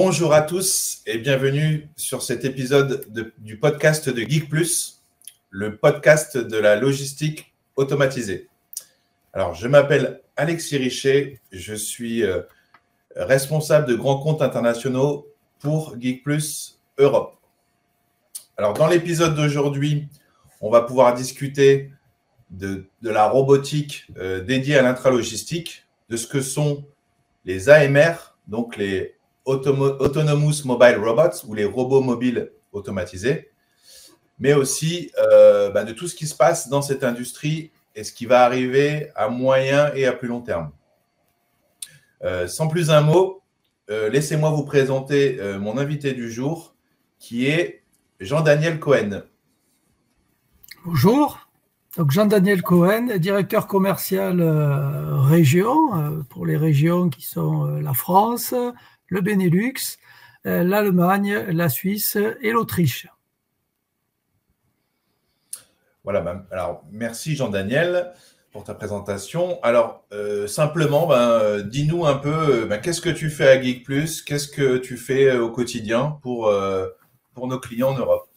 Bonjour à tous et bienvenue sur cet épisode du podcast de Geek Plus, le podcast de la logistique automatisée. Alors, je m'appelle Alexis Richet, je suis euh, responsable de grands comptes internationaux pour Geek Plus Europe. Alors, dans l'épisode d'aujourd'hui, on va pouvoir discuter de, la robotique euh, dédiée à l'intralogistique, de ce que sont les AMR, donc les Autonomous Mobile Robots ou les robots mobiles automatisés, mais aussi euh, bah, de tout ce qui se passe dans cette industrie et ce qui va arriver à moyen et à plus long terme. Euh, sans plus un mot, euh, laissez-moi vous présenter mon invité du jour, qui est Jean-Daniel Cohen. Bonjour. Donc Jean-Daniel Cohen, directeur commercial région pour les régions qui sont la France, le Benelux, euh, l'Allemagne, la Suisse et l'Autriche. Voilà, ben, alors merci Jean-Daniel pour ta présentation. Alors, euh, simplement, ben, euh, dis-nous un peu, ben, qu'est-ce que tu fais à Geek Plus? Qu'est-ce que tu fais au quotidien pour, pour nos clients en Europe?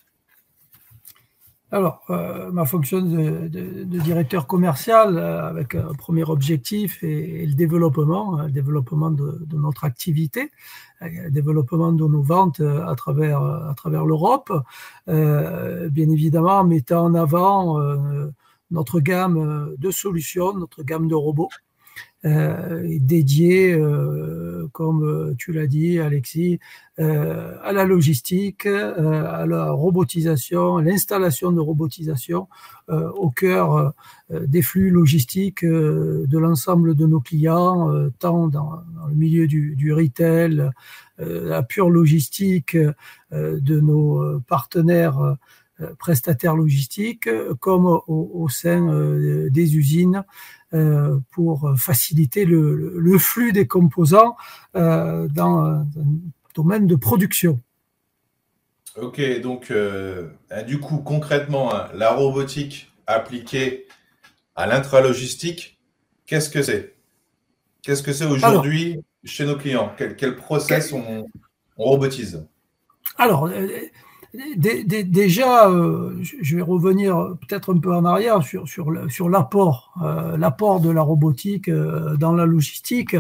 Alors, ma fonction de, directeur commercial, avec un premier objectif et, le développement, le développement de, notre activité, le développement de nos ventes à travers, à travers l'Europe, bien évidemment, mettant en avant notre gamme de solutions, notre gamme de robots. Euh, dédié, euh, comme euh, tu l'as dit, Alexis, à la logistique, à la robotisation, à l'installation de robotisation au cœur des flux logistiques de l'ensemble de nos clients, tant dans, le milieu du, du retail, la pure logistique de nos partenaires prestataires logistiques, comme au, au sein des usines euh, pour faciliter le, flux des composants euh, dans un domaine de production. Ok, donc euh, du coup, concrètement, hein, la robotique appliquée à l'intralogistique, qu'est-ce que c'est? Qu'est-ce que c'est aujourd'hui chez nos clients? Quel, quel, process on, on robotise? Alors, déjà, euh, je vais revenir peut-être un peu en arrière sur, sur, l'apport, euh, l'apport de la robotique euh, dans la logistique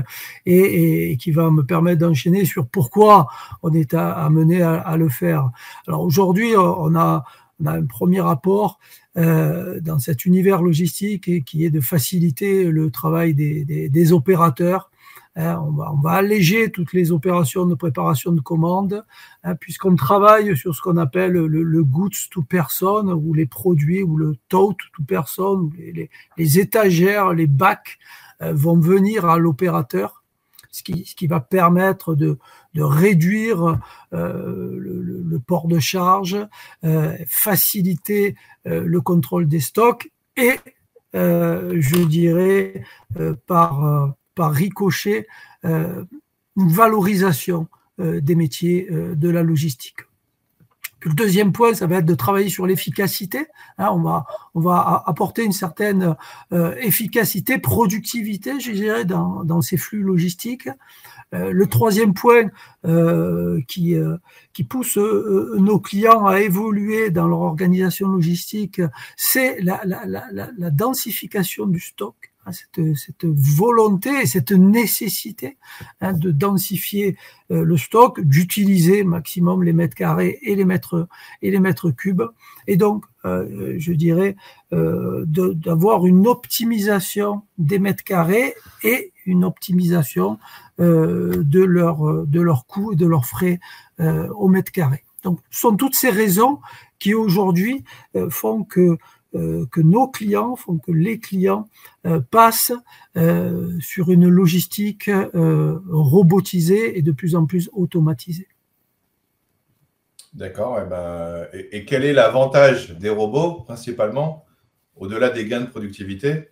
et, qui va me permettre d'enchaîner sur pourquoi on est amené à, le faire. Alors aujourd'hui, on a, on a un premier apport dans cet univers logistique qui est de faciliter le travail des opérateurs Hein, on, va, alléger toutes les opérations de préparation de commandes, hein, puisqu'on travaille sur ce qu'on appelle le, goods to person, ou les produits, ou le tote to person, les, les, étagères, les bacs euh, vont venir à l'opérateur, ce qui, va permettre de, réduire euh, le, port de charge, euh, faciliter le contrôle des stocks et, je dirais, par par ricochet euh, une valorisation euh, des métiers euh, de la logistique. le deuxième point, ça va être de travailler sur l'efficacité. Hein, on, va, apporter une certaine efficacité, productivité, je dirais, dans, ces flux logistiques. le troisième point qui, pousse nos clients à évoluer dans leur organisation logistique, c'est la densification du stock. Cette, volonté et cette nécessité hein, de densifier euh, le stock, d'utiliser maximum les mètres carrés et les mètres cubes, et donc euh, je dirais euh, d'avoir une optimisation des mètres carrés et une optimisation de leur de leurs coûts et de leurs frais au mètre carré. Donc, ce sont toutes ces raisons qui aujourd'hui font que que nos clients font que les clients euh, passent euh, sur une logistique robotisée et de plus en plus automatisée. D'accord. Et, eh ben, et, quel est l'avantage des robots principalement, au-delà des gains de productivité?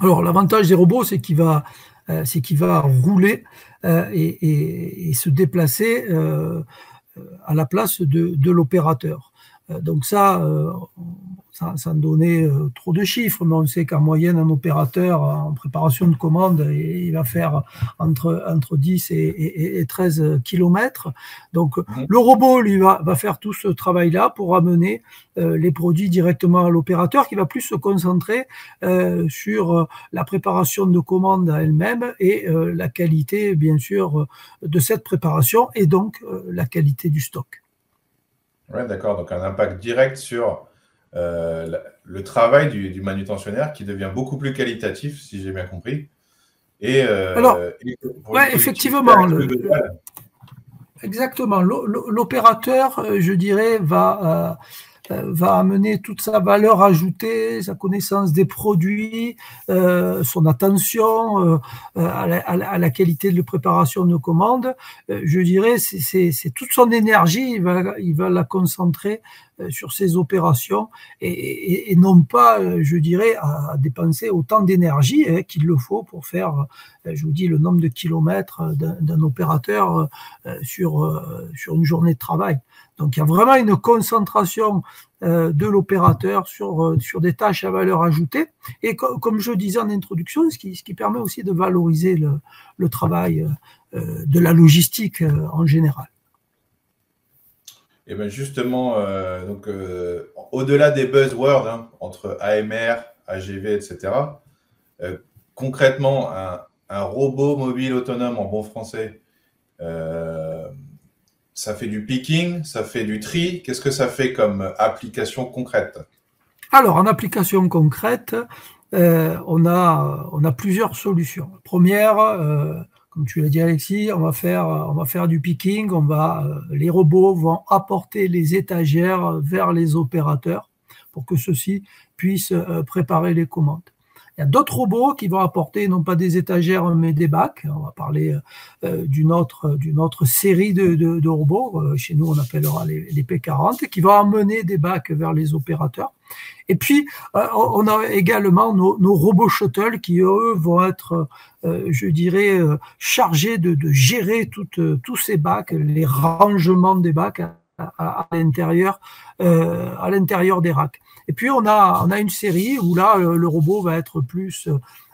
Alors, l'avantage des robots, c'est qu'il va, c'est qu'il va rouler et, et, se déplacer à la place de, de l'opérateur. Donc ça, sans, donner euh, trop de chiffres, mais on sait qu'en moyenne, un opérateur en préparation de commande, il va faire entre, entre 10 et, 13 kilomètres. Donc, mhm. le robot, lui, va, va faire tout ce travail-là pour amener euh, les produits directement à l'opérateur, qui va plus se concentrer euh, sur la préparation de commande à elle-même et la qualité, bien sûr, de cette préparation et donc la qualité du stock. Oui, d'accord. Donc, un impact direct sur euh, le travail du, manutentionnaire qui devient beaucoup plus qualitatif, si j'ai bien compris. Et, euh, Alors, ouais, effectivement. exactement. L'opérateur, euh, je dirais, va va amener toute sa valeur ajoutée, sa connaissance des produits, euh, son attention euh, à, la, à, la, qualité de préparation de commandes. Euh, je dirais, c'est toute son énergie, il va, il va la concentrer euh, sur ces opérations et, et, et, non pas, euh, je dirais, à, dépenser autant d'énergie hein, qu'il le faut pour faire, je vous dis, le nombre de kilomètres d'un opérateur sur, sur une journée de travail. Donc il y a vraiment une concentration euh, de l'opérateur sur, euh, sur des tâches à valeur ajoutée. Et comme je disais en introduction, ce qui, ce qui permet aussi de valoriser le, travail euh, de la logistique en général. Et bien justement, au-delà des buzzwords hein, entre AMR, AGV, etc., concrètement, un, robot mobile autonome en bon français, ça fait du picking, ça fait du tri. Qu'est-ce que ça fait comme application concrète? Alors, en application concrète, euh, on, a, plusieurs solutions. Première, euh, comme tu l'as dit Alexis, on va faire, on va faire du picking. On va, euh, les robots vont apporter les étagères vers les opérateurs pour que ceux-ci puissent préparer les commandes. Il y a d'autres robots qui vont apporter non pas des étagères mais des bacs. On va parler euh, d'une autre d'une autre série de, de, robots. Euh, chez nous, on appellera les, les, P40 qui vont amener des bacs vers les opérateurs. Et puis, euh, on a également nos, nos, robots shuttle qui, eux, vont être, je dirais, chargés de, de gérer toutes, tous ces bacs, les rangements des bacs à, à, l'intérieur, à l'intérieur des racks. Et puis on a, on a une série où là, le, robot va être plus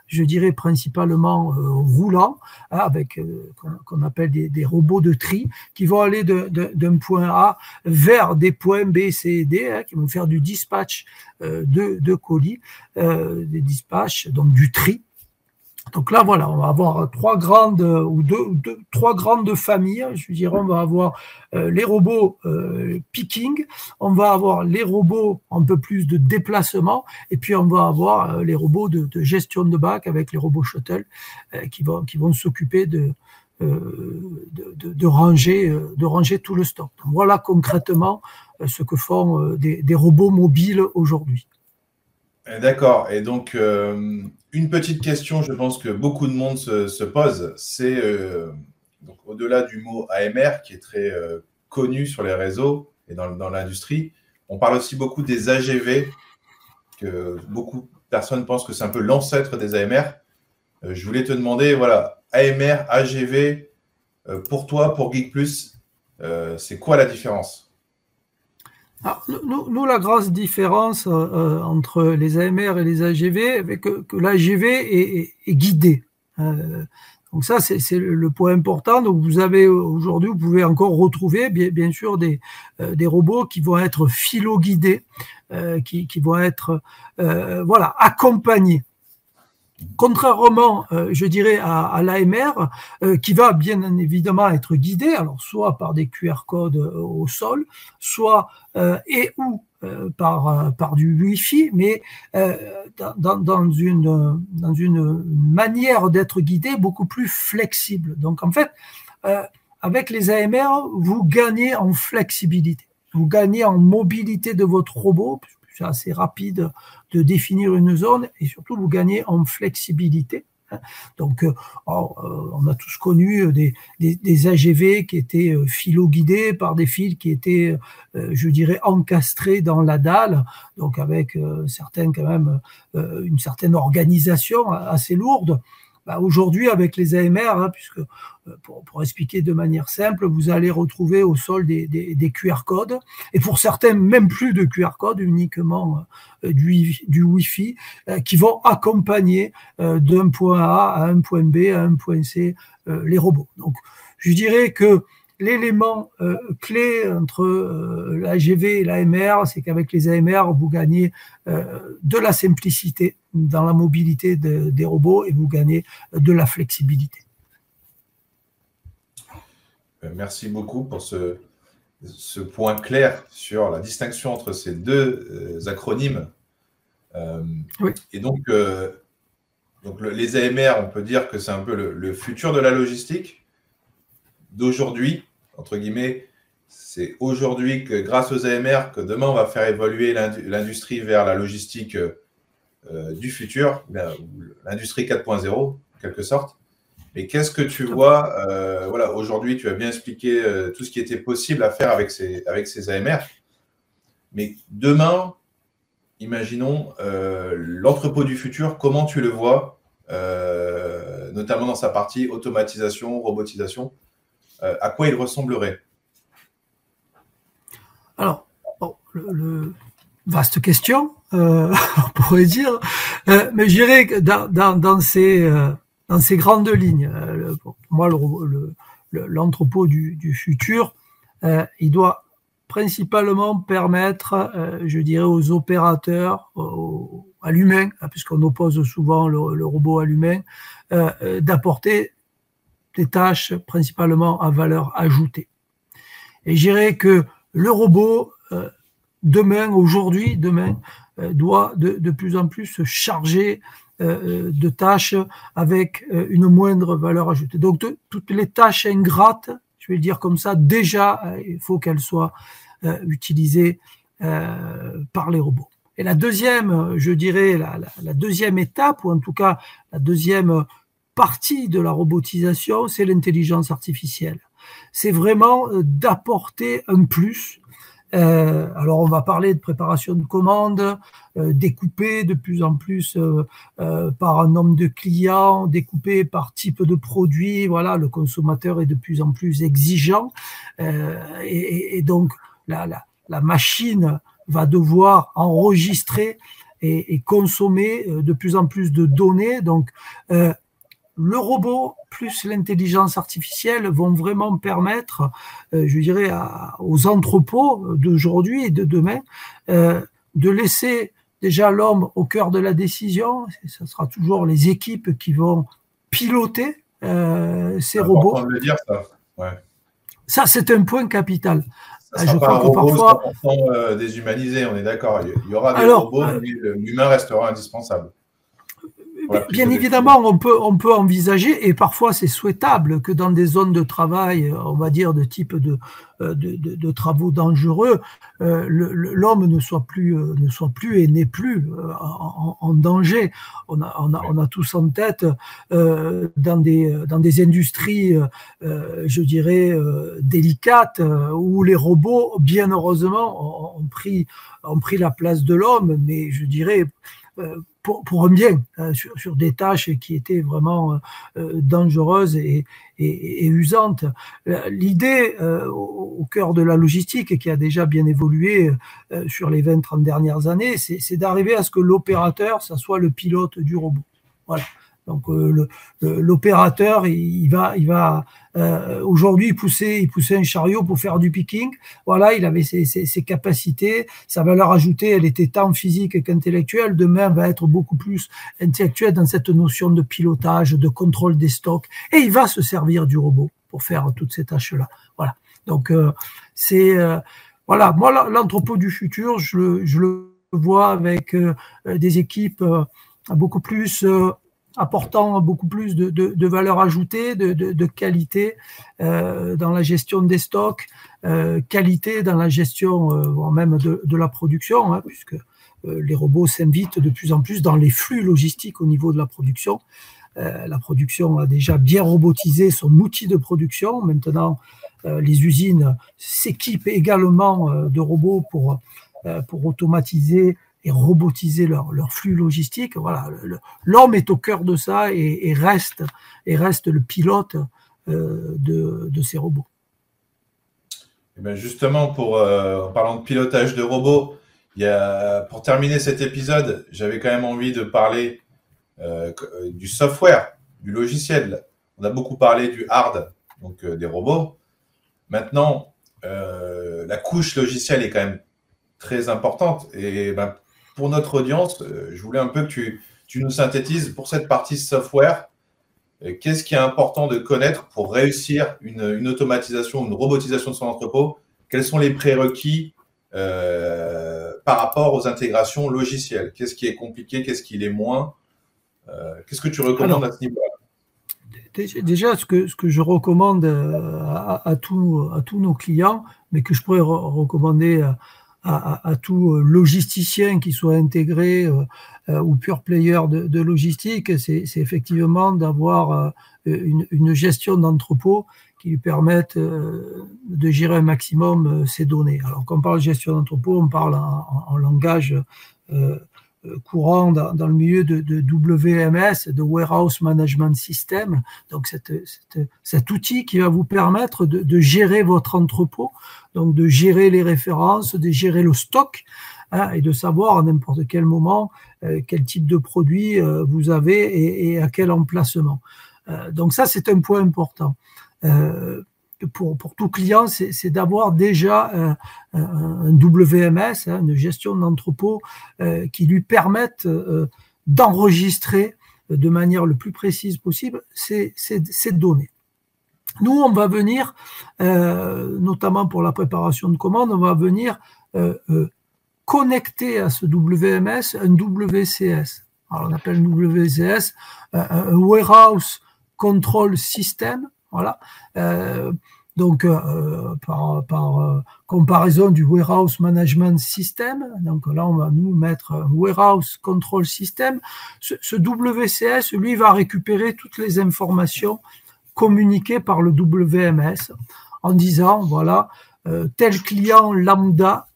je dirais principalement euh, roulant, hein, avec euh, qu'on appelle des, des, robots de tri, qui vont aller d'un point A vers des points B, C et D, hein, qui vont faire du dispatch euh, de, de, colis, euh, des dispatchs, donc du tri. Donc là, voilà, on va avoir trois grandes ou deux, deux trois grandes familles. Je dirais, on va avoir euh, les robots euh, picking, on va avoir les robots un peu plus de déplacement, et puis on va avoir euh, les robots de, gestion de bac avec les robots shuttle euh, qui vont s'occuper de, ranger de ranger tout le stock. Voilà concrètement ce que font des robots mobiles aujourd'hui. D'accord. Et donc, euh, une petite question, je pense que beaucoup de monde se, se pose, c'est euh, au-delà du mot AMR qui est très euh, connu sur les réseaux et dans, l'industrie, on parle aussi beaucoup des AGV, que beaucoup de personnes pensent que c'est un peu l'ancêtre des AMR. Je voulais te demander, voilà, AMR, AGV, pour toi, pour Geek c'est quoi la différence? Ah, nous, la grosse différence euh, euh entre les AMR et les AGV, c'est que, que l'AGV est, guidé. Euh, donc ça, c'est le point important. Donc vous avez aujourd'hui, vous pouvez encore retrouver bien, sûr des, robots qui vont être philo-guidés, qui, qui, vont être voilà accompagnés. Contrairement, euh, je dirais, à, l'AMR, euh, qui va bien évidemment être guidé, alors soit par des QR codes euh, au sol, soit et ou par, par du Wi-Fi, mais dans, dans, une, dans une manière d'être guidé beaucoup plus flexible. Donc en fait, avec les AMR, vous gagnez en flexibilité, vous gagnez en mobilité de votre robot, c'est assez rapide de définir une zone et surtout vous gagnez en flexibilité. Hein. Donc, euh, euh, on a tous connu euh, des AGV qui étaient philo-guidés par des fils qui étaient, je dirais, encastrés dans la dalle, donc avec certaines quand même une certaine organisation assez lourde. Bah, aujourd'hui, avec les AMR, hein, puisque pour, pour, expliquer de manière simple, vous allez retrouver au sol des, des, QR codes, et pour certains, même plus de QR codes, uniquement du, du Wi-Fi, qui vont accompagner d'un point A à un point B, à un point C, les robots. Donc, je dirais que l'élément euh, clé entre euh, l'AGV et l'AMR, c'est qu'avec les AMR, vous gagnez euh, de la simplicité dans la mobilité des robots et vous gagnez de la flexibilité. Merci beaucoup pour ce, ce point clair sur la distinction entre ces deux acronymes. Oui. Et donc, donc les AMR, on peut dire que c'est un peu le futur de la logistique d'aujourd'hui, entre guillemets, c'est aujourd'hui que grâce aux AMR que demain on va faire évoluer l'industrie vers la logistique euh, du futur, l'industrie 4.0 en quelque sorte. Mais qu'est-ce que tu vois euh, Voilà, aujourd'hui tu as bien expliqué euh, tout ce qui était possible à faire avec ces, avec ces AMR. Mais demain, imaginons l'entrepôt du futur, comment tu le vois, notamment dans sa partie automatisation, robotisation euh, à quoi il ressemblerait? Alors, le, vaste question, euh, on pourrait dire, euh, mais je que dans, ces, dans ces grandes lignes, pour moi, l'entrepôt du, futur, il doit principalement permettre, je dirais, aux opérateurs, à l'humain, hein, puisqu'on oppose souvent le, robot à l'humain, d'apporter des tâches principalement à valeur ajoutée. Et je que le robot, euh, demain, aujourd'hui, demain, euh, doit de, plus en plus se charger euh, de tâches avec une moindre valeur ajoutée. Donc toutes les tâches ingrates, je vais le dire comme ça, déjà, il faut qu'elles soient utilisées par les robots. Et la deuxième, je dirais, la, deuxième étape, ou en tout cas la deuxième partie de la robotisation, c'est l'intelligence artificielle. C'est vraiment euh, d'apporter un plus. Euh, alors on va parler de préparation de commandes, euh, découpée de plus en plus euh, par un nombre de clients, découpé par type de produit. Voilà, le consommateur est de plus en plus exigeant et, donc la, machine va devoir enregistrer et, et, consommer de plus en plus de données. Donc le robot plus l'intelligence artificielle vont vraiment permettre, euh, je dirais, aux entrepôts d'aujourd'hui et de demain, euh, de laisser déjà l'homme au cœur de la décision. Ce sera toujours les équipes qui vont piloter euh, ces robots. Le dire, ça, ouais. ça c'est un point capital. Ça je crois que parfois déshumanisé, on est d'accord. Il y aura des robots, mais l'humain restera indispensable. Bien évidemment, on peut, on peut envisager, et parfois c'est souhaitable, que dans des zones de travail, on va dire de type de, euh, de, de, travaux dangereux, euh, l'homme ne soit plus, euh, ne soit plus et n'est plus en, en, danger. On a, on a, on a tous en tête dans des, dans des industries, je dirais délicates, où les robots, bien heureusement, ont pris, ont pris la place de l'homme, mais je dirais pour, pour un bien, hein, sur, sur, des tâches qui étaient vraiment euh, euh, dangereuses et, et, et usantes. Euh, l'idée au, cœur de la logistique, qui a déjà bien évolué sur les 20-30 dernières années, c'est d'arriver à ce que l'opérateur, ça soit le pilote du robot. Voilà. Donc euh, l'opérateur, il va, il va euh, aujourd'hui pousser, il poussait un chariot pour faire du picking. Voilà, il avait ses, ses, ses, capacités, sa valeur ajoutée, elle était tant physique qu'intellectuelle. Demain, va être beaucoup plus intellectuelle dans cette notion de pilotage, de contrôle des stocks, et il va se servir du robot pour faire toutes ces tâches-là. Voilà. Donc euh, c'est voilà, moi l'entrepôt du futur, je, je, le vois avec des équipes beaucoup plus apportant beaucoup plus de, de, de valeur ajoutée, de, de qualité euh, dans la gestion des stocks, euh, qualité dans la gestion euh, voire même de, la production, hein, puisque les robots s'invitent de plus en plus dans les flux logistiques au niveau de la production. La production a déjà bien robotisé son outil de production. Maintenant, les usines s'équipent également de robots pour, pour automatiser et robotiser leur, leur flux logistique. Voilà, l'homme est au cœur de ça et, reste et reste le pilote euh, de, de, ces robots. Et eh justement, pour, en parlant de pilotage de robots, il y a, pour terminer cet épisode, j'avais quand même envie de parler du software, du logiciel. On a beaucoup parlé du hard, donc des robots. Maintenant, euh, la couche logicielle est quand même très importante. Et ben, pour notre audience, euh, je voulais un peu que tu, nous synthétises pour cette partie software. Euh, qu'est-ce qui est important de connaître pour réussir une, automatisation, une robotisation de son entrepôt? Quels sont les prérequis par rapport aux intégrations logicielles? Qu'est-ce qui est compliqué Qu'est-ce qui l'est moins Qu'est-ce que tu recommandes à ce niveau-là? déjà, ce que, ce que je recommande euh, à, à, tous, à tous nos clients, mais que je pourrais recommander à, à, tout logisticien qui soit intégré euh, euh, ou pure player de, de logistique, c'est effectivement d'avoir une, une, gestion d'entrepôt qui lui permette de gérer un maximum ses données. Alors, quand on parle gestion d'entrepôt, on parle en, en langage euh, courant dans, le milieu de, WMS, de Warehouse Management System. Donc, cet outil qui va vous permettre de, gérer votre entrepôt, donc de gérer les références, de gérer le stock hein, et de savoir à n'importe quel moment euh, quel type de produit euh, vous avez et, à quel emplacement. Euh, donc, ça, c'est un point important. Euh, pour, tout client, c'est d'avoir déjà un, un, WMS, hein, une gestion d'entrepôt, euh, qui lui permette euh, d'enregistrer de manière le plus précise possible ces, données. Nous, on va venir, euh, notamment pour la préparation de commandes, on va venir euh, euh, connecter à ce WMS un WCS. Alors, on appelle WCS un Warehouse Control System. Voilà. Euh, donc, euh, par, euh, comparaison du Warehouse Management System, donc là, on va nous mettre Warehouse Control System. Ce, WCS, lui, va récupérer toutes les informations communiquées par le WMS en disant, voilà, tel client lambda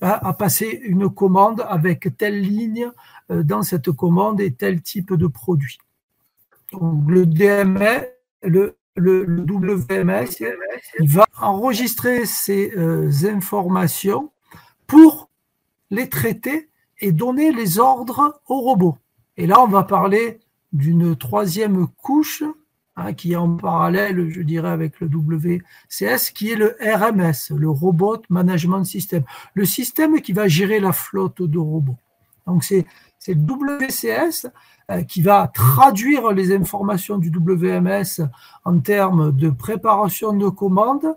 a, a passé une commande avec telle ligne dans cette commande et tel type de produit. Donc, le DMS, le le, WMS va enregistrer ces euh, informations pour les traiter et donner les ordres au robot. Et là, on va parler d'une troisième couche hein, qui est en parallèle, je dirais, avec le WCS, qui est le RMS, le Robot Management System, le système qui va gérer la flotte de robots. Donc, c'est le WCS qui va traduire les informations du WMS en termes de préparation de commandes,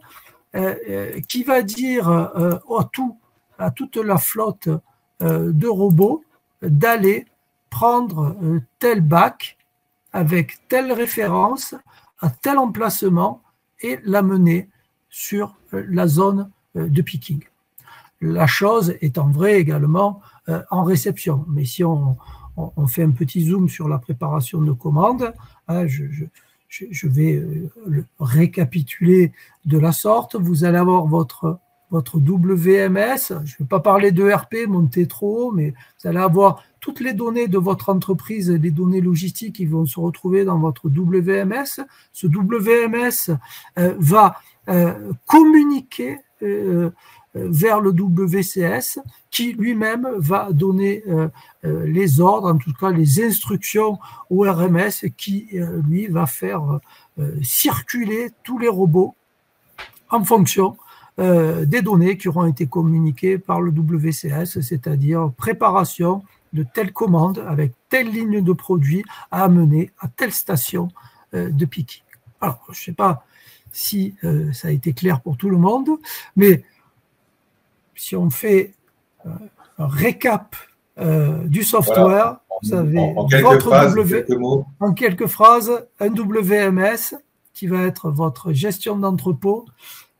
euh, euh, qui va dire à, tout, à toute la flotte de robots d'aller prendre tel bac avec telle référence à tel emplacement et l'amener sur la zone de picking. La chose étant vraie également en réception. Mais si on, on, fait un petit zoom sur la préparation de commandes. Hein, je, vais euh, le récapituler de la sorte. Vous allez avoir votre, votre WMS. Je ne vais pas parler de RP, monter trop haut, mais vous allez avoir toutes les données de votre entreprise, les données logistiques qui vont se retrouver dans votre WMS. Ce WMS euh, va euh, communiquer vers le WCS qui lui-même va donner euh, euh, les ordres, en tout cas les instructions au RMS qui euh, lui va faire circuler tous les robots en fonction des données qui auront été communiquées par le WCS, c'est-à-dire préparation de telle commande avec telle ligne de produit à amener à telle station de picking. Alors, je ne sais pas si ça a été clair pour tout le monde, mais si on fait euh, un récap euh, du software, vous avez en, quelques phrases, en quelques phrases, un WMS qui va être votre gestion d'entrepôt,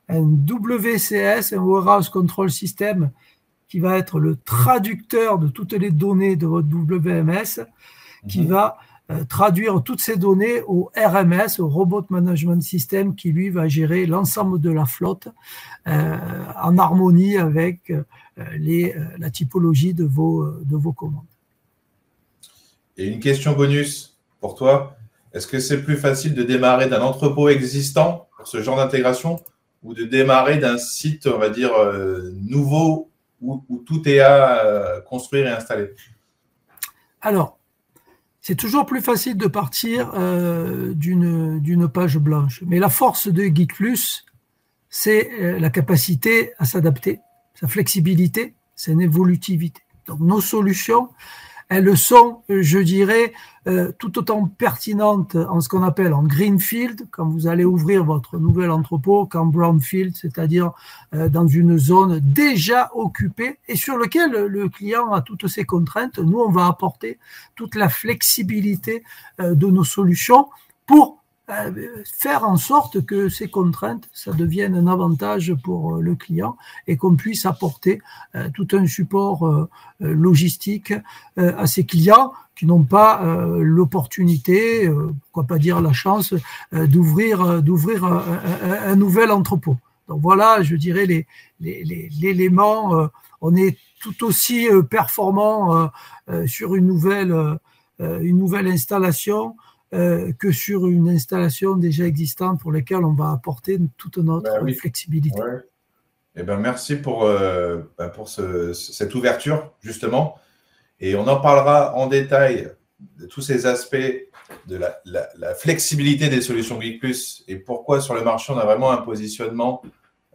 un WCS, un Warehouse Control System, qui va être le traducteur de toutes les données de votre WMS, qui mhm. va euh, traduire toutes ces données au RMS, au Robot Management System, qui lui va gérer l'ensemble de la flotte euh, en harmonie avec euh, les, la typologie de vos, de vos commandes. Et une question bonus pour toi. Est-ce que c'est plus facile de démarrer d'un entrepôt existant pour ce genre d'intégration ou de démarrer d'un site, on va dire, nouveau où, tout est à construire et installer? Alors, c'est toujours plus facile de partir euh, d'une page blanche. Mais la force de Geek Plus, c'est euh, la capacité à s'adapter, sa flexibilité, sa évolutivité. Donc nos solutions, elles sont, je dirais, euh, tout autant pertinentes en ce qu'on appelle en greenfield, quand vous allez ouvrir votre nouvel entrepôt, qu'en brownfield, c'est-à-dire euh, dans une zone déjà occupée et sur lequel le client a toutes ses contraintes. Nous, on va apporter toute la flexibilité euh, de nos solutions pour faire en sorte que ces contraintes, ça devienne un avantage pour le client et qu'on puisse apporter tout un support logistique à ses clients qui n'ont pas l'opportunité, pourquoi pas dire la chance, d'ouvrir d'ouvrir un, nouvel entrepôt. Donc voilà, je dirais les l'élément. on est tout aussi performant sur une nouvelle une nouvelle installation euh, que sur une installation déjà existante pour laquelle on va apporter toute notre ben flexibilité. Eh ben, merci pour, euh, ben, pour cette ouverture, justement. Et on en parlera en détail de tous ces aspects de la, flexibilité des solutions Geek Plus et pourquoi sur le marché on a vraiment un positionnement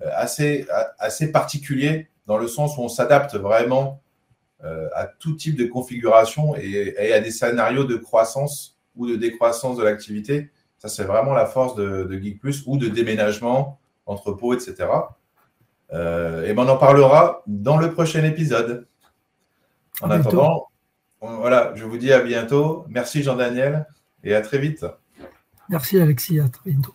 euh, assez, assez particulier dans le sens où on s'adapte vraiment à tout type de configuration et, et, à des scénarios de croissance ou de décroissance de l'activité. Ça, c'est vraiment la force de, Geek Plus ou de déménagement, entrepôt, etc. Euh, et ben, on en parlera dans le prochain épisode. En attendant, voilà, je vous dis à bientôt. Merci Jean-Daniel et à très vite. Merci Alexis, à très bientôt.